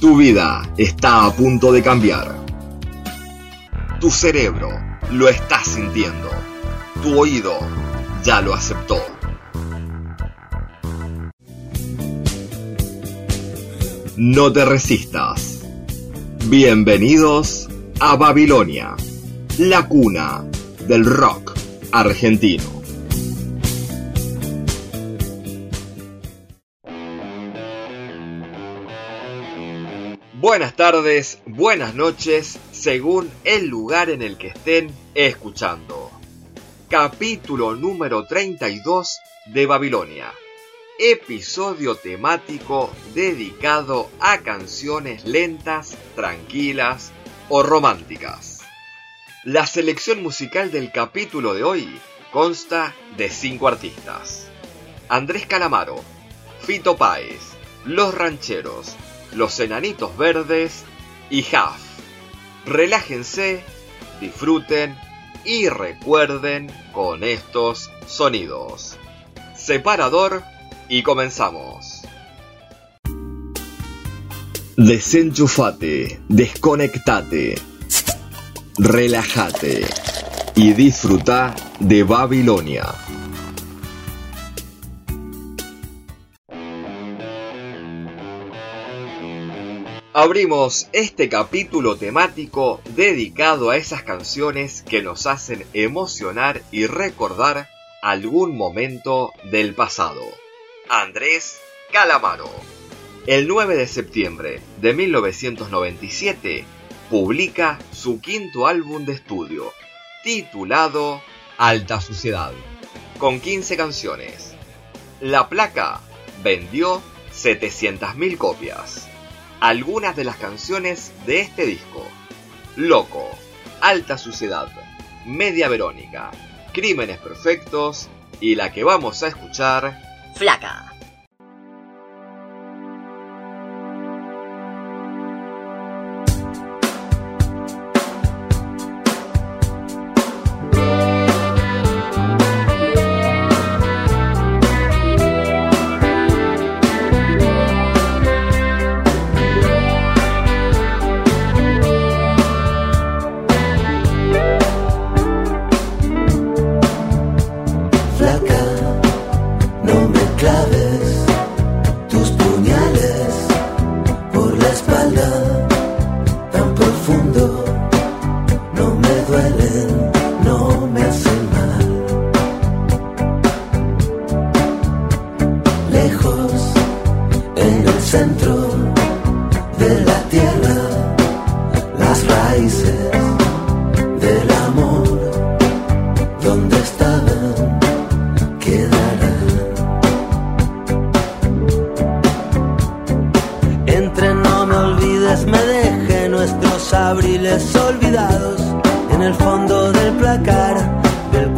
Tu vida está a punto de cambiar. Tu cerebro lo está sintiendo. Tu oído ya lo aceptó. No te resistas. Bienvenidos a Babilonia, la cuna del rock argentino. Buenas tardes, buenas noches, según el lugar en el que estén escuchando. Capítulo número 32 de Babilonia. Episodio temático dedicado a canciones lentas, tranquilas o románticas. La selección musical del capítulo de hoy consta de cinco artistas. Andrés Calamaro, Fito Páez, Los Rancheros, Los Enanitos Verdes y Huff. Relájense, disfruten y recuerden con estos sonidos. Separador y comenzamos. Desenchufate, desconectate, relájate y disfruta de Babilonia. Abrimos este capítulo temático dedicado a esas canciones que nos hacen emocionar y recordar algún momento del pasado. Andrés Calamaro. El 9 de septiembre de 1997 publica su quinto álbum de estudio, titulado Alta Suciedad, con 15 canciones. La placa vendió 700.000 copias. Algunas de las canciones de este disco. Loco, Alta Suciedad, Media Verónica, Crímenes Perfectos y la que vamos a escuchar, Flaca.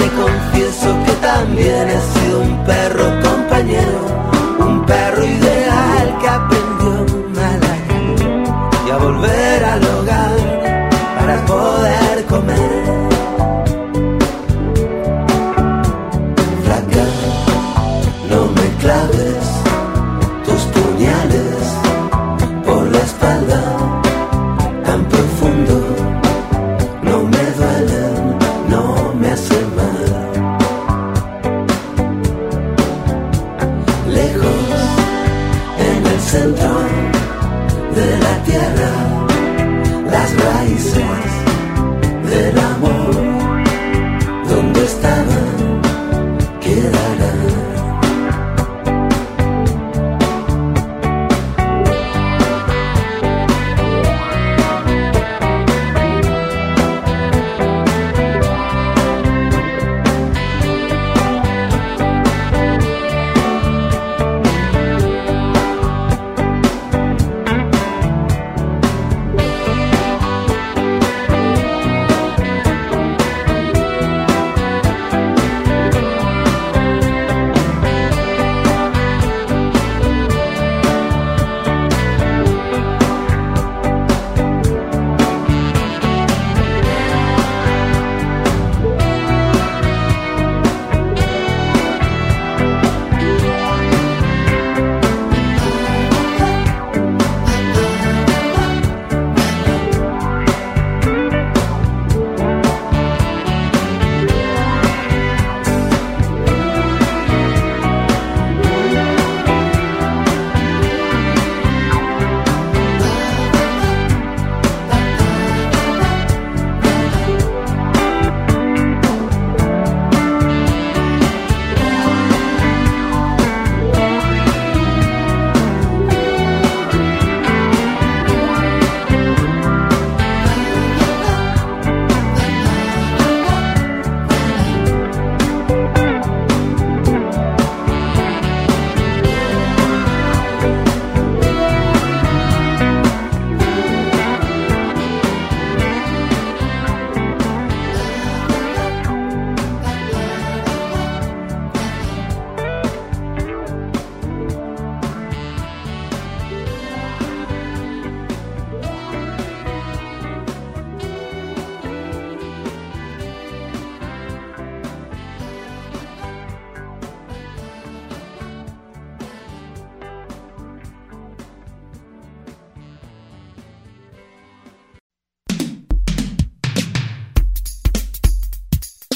te confieso que también he sido un perro compañero, un perro ideal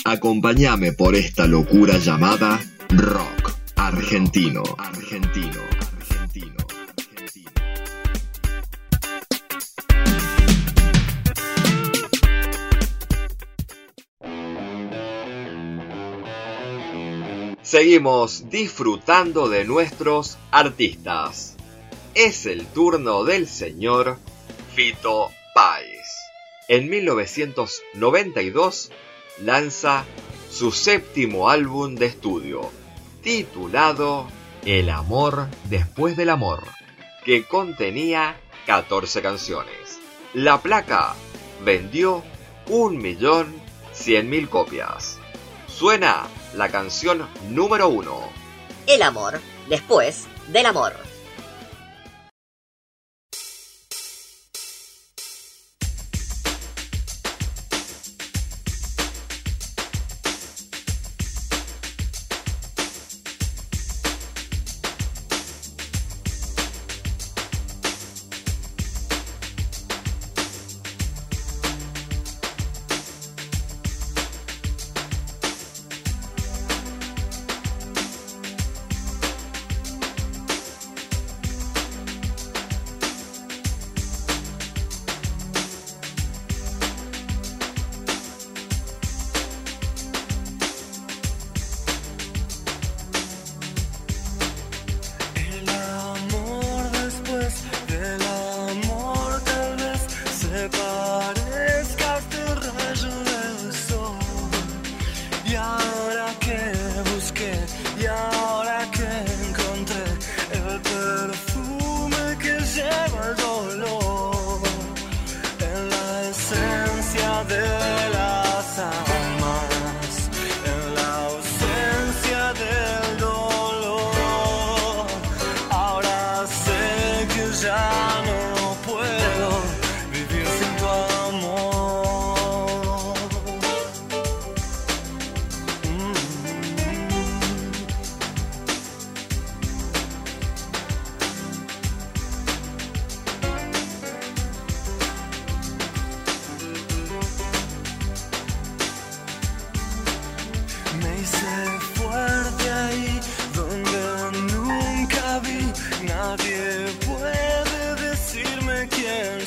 Acompáñame por esta locura llamada rock argentino, argentino, argentino. Seguimos disfrutando de nuestros artistas. Es el turno del señor Fito Páez. En 1992 lanza su séptimo álbum de estudio, titulado El amor después del amor, que contenía 14 canciones. La placa vendió 1.100.000 copias. Suena la canción número uno. El amor después del amor.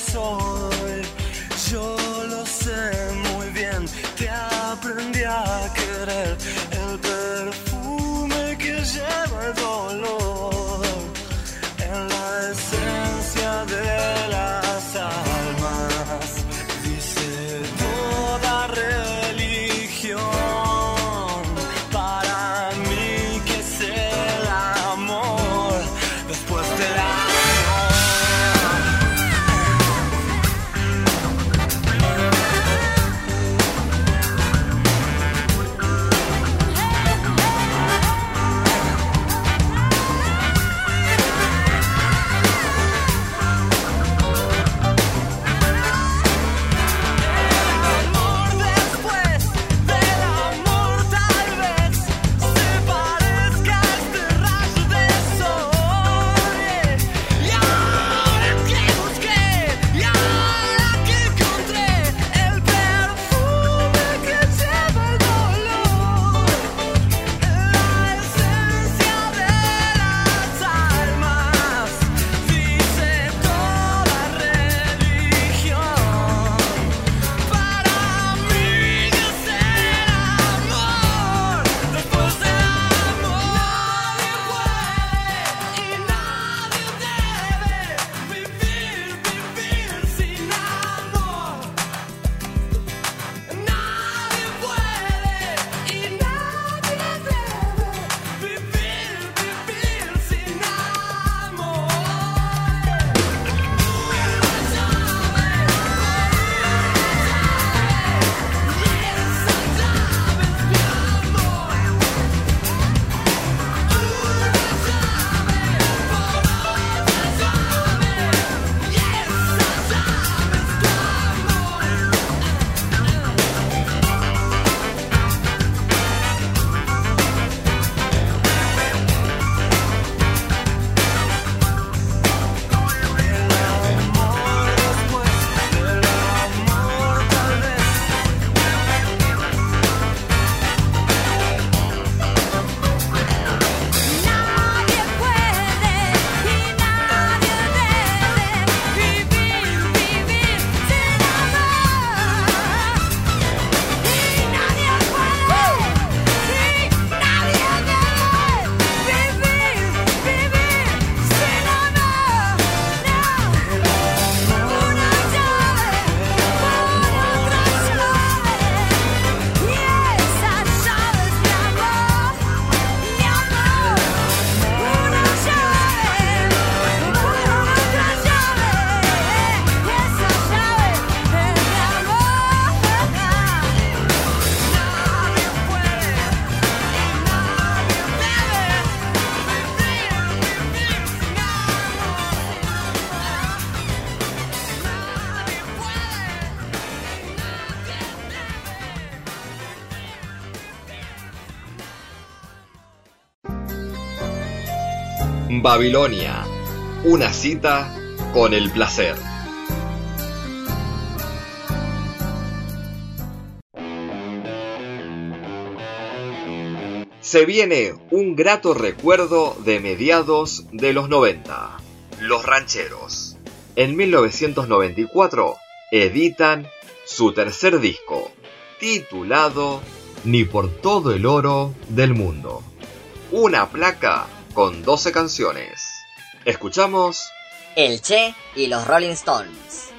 So. Babilonia. Una cita con el placer. Se viene un grato recuerdo de mediados de los 90. Los Rancheros. En 1994 editan su tercer disco, titulado Ni por todo el oro del mundo. Una placa con 12 canciones. Escuchamos El Che y los Rolling Stones.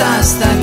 hasta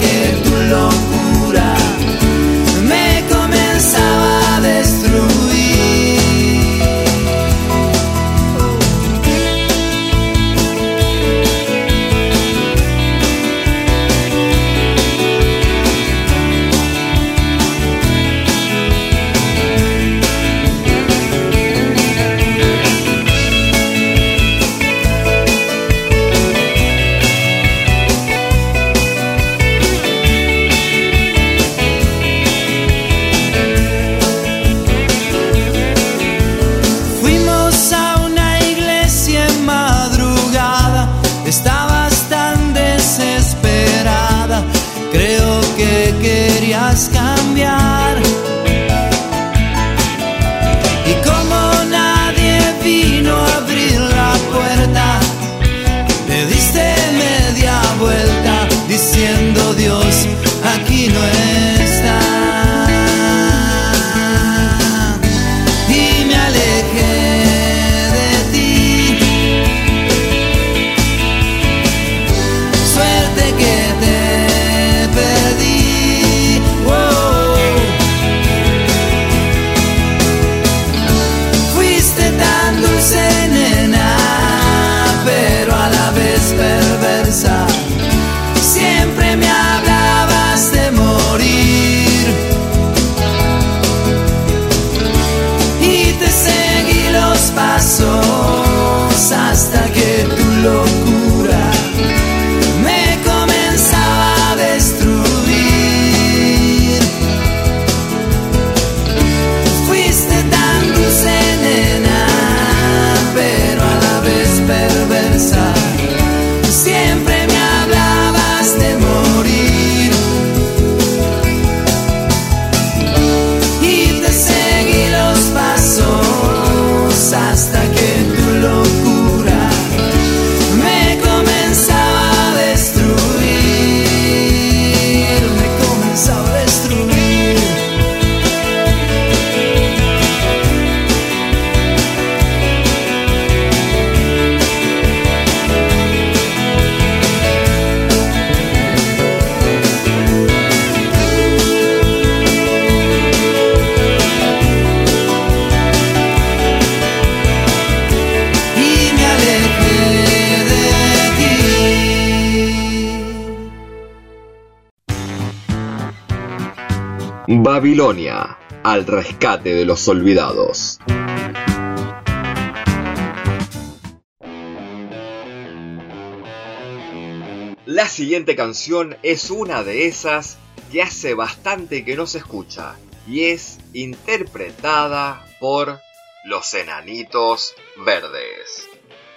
Babilonia, al rescate de los olvidados. La siguiente canción es una de esas que hace bastante que no se escucha y es interpretada por los Enanitos Verdes.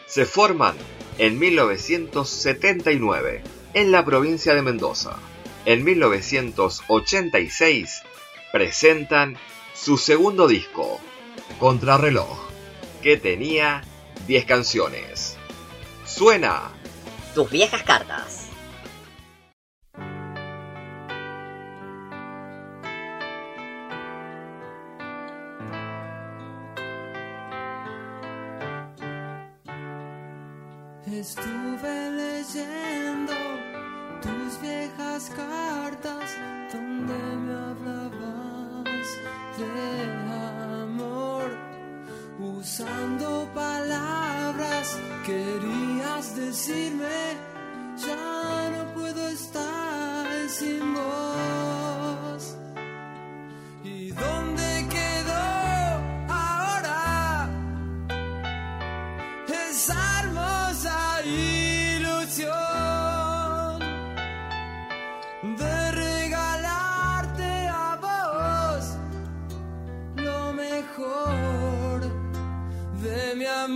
Se forman en 1979 en la provincia de Mendoza. En 1986 presentan su segundo disco, Contrarreloj, que tenía 10 canciones. Suena Tus viejas cartas.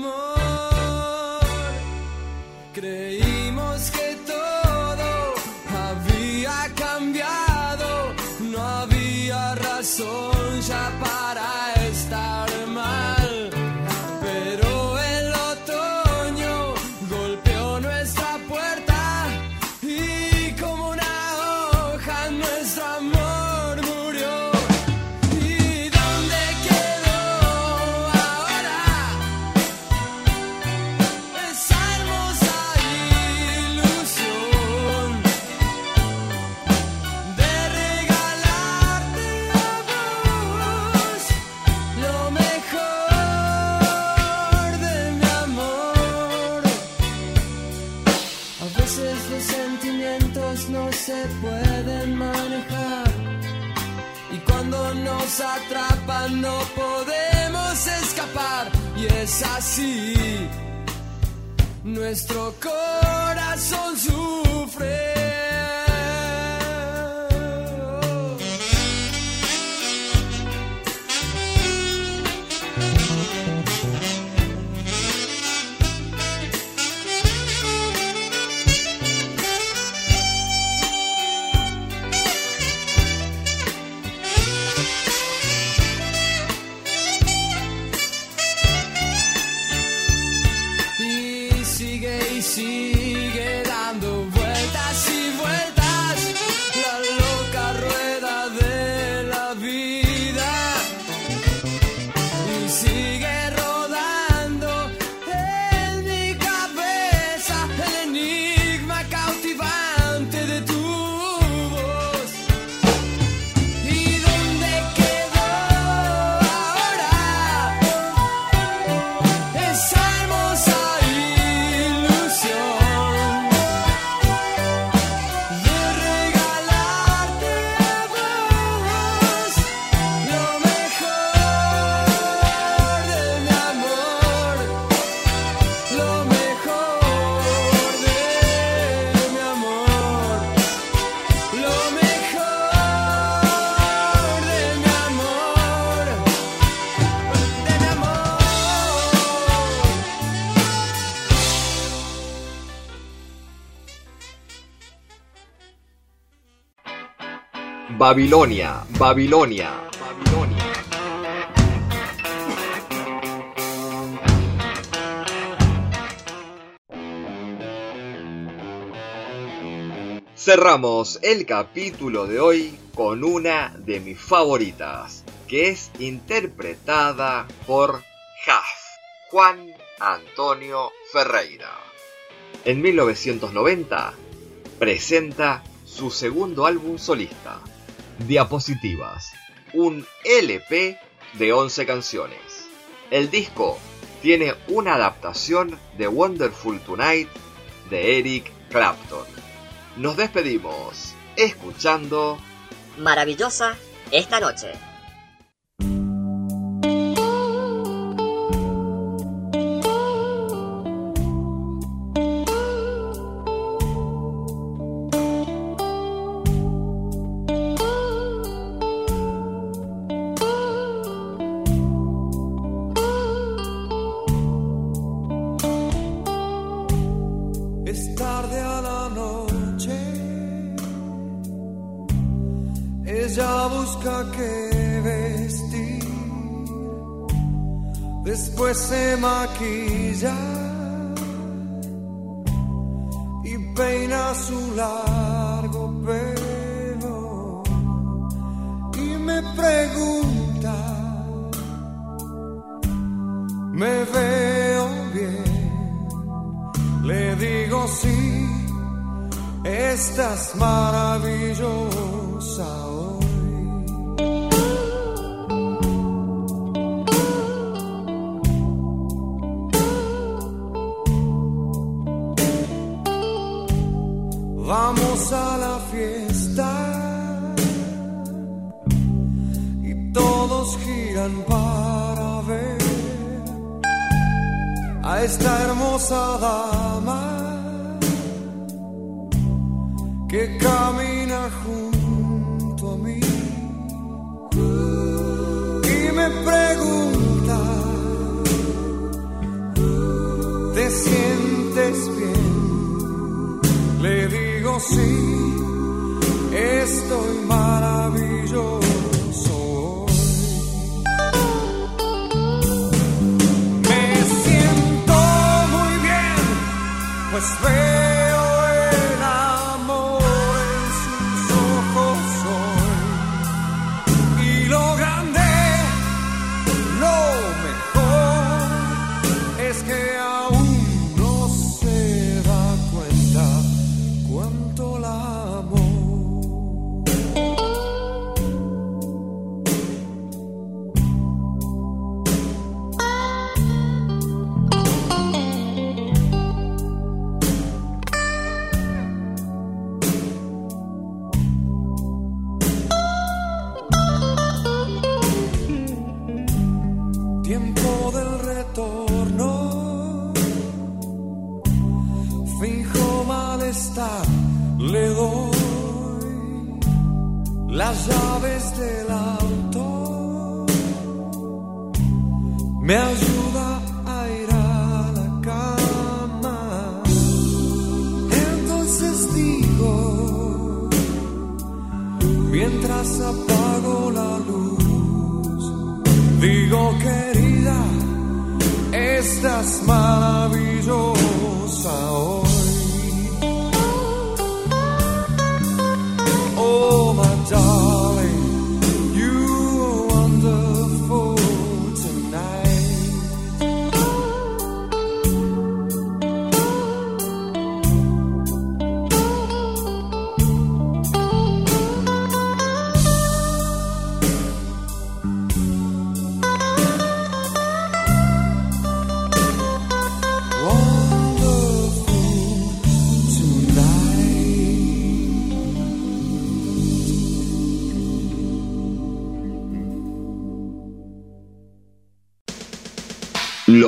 Amor? Creímos nos atrapan no podemos escapar y es así. Nuestro corazón sufre. Babilonia, Babilonia, Babilonia. Cerramos el capítulo de hoy con una de mis favoritas, que es interpretada por Jaf, Juan Antonio Ferreira. En 1990 presenta su segundo álbum solista, Diapositivas, un LP de 11 canciones. El disco tiene una adaptación de Wonderful Tonight de Eric Clapton. Nos despedimos escuchando Maravillosa esta noche. y peina su largo pelo y me pregunta, me veo bien, le digo sí, estás maravillosa. le digo sí, estoy maravilloso. Me siento muy bien, pues veo. 累了。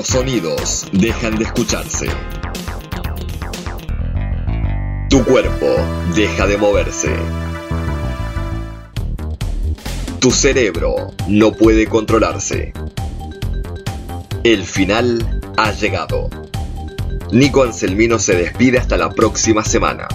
Los sonidos dejan de escucharse. Tu cuerpo deja de moverse. Tu cerebro no puede controlarse. El final ha llegado. Nico Anselmino se despide hasta la próxima semana.